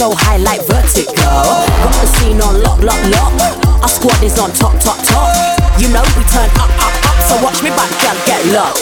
so high like vertigo. Got the scene on lock, lock, lock. Our squad is on top, top, top. You know we turn up, up, up. So watch me back, girl, get low.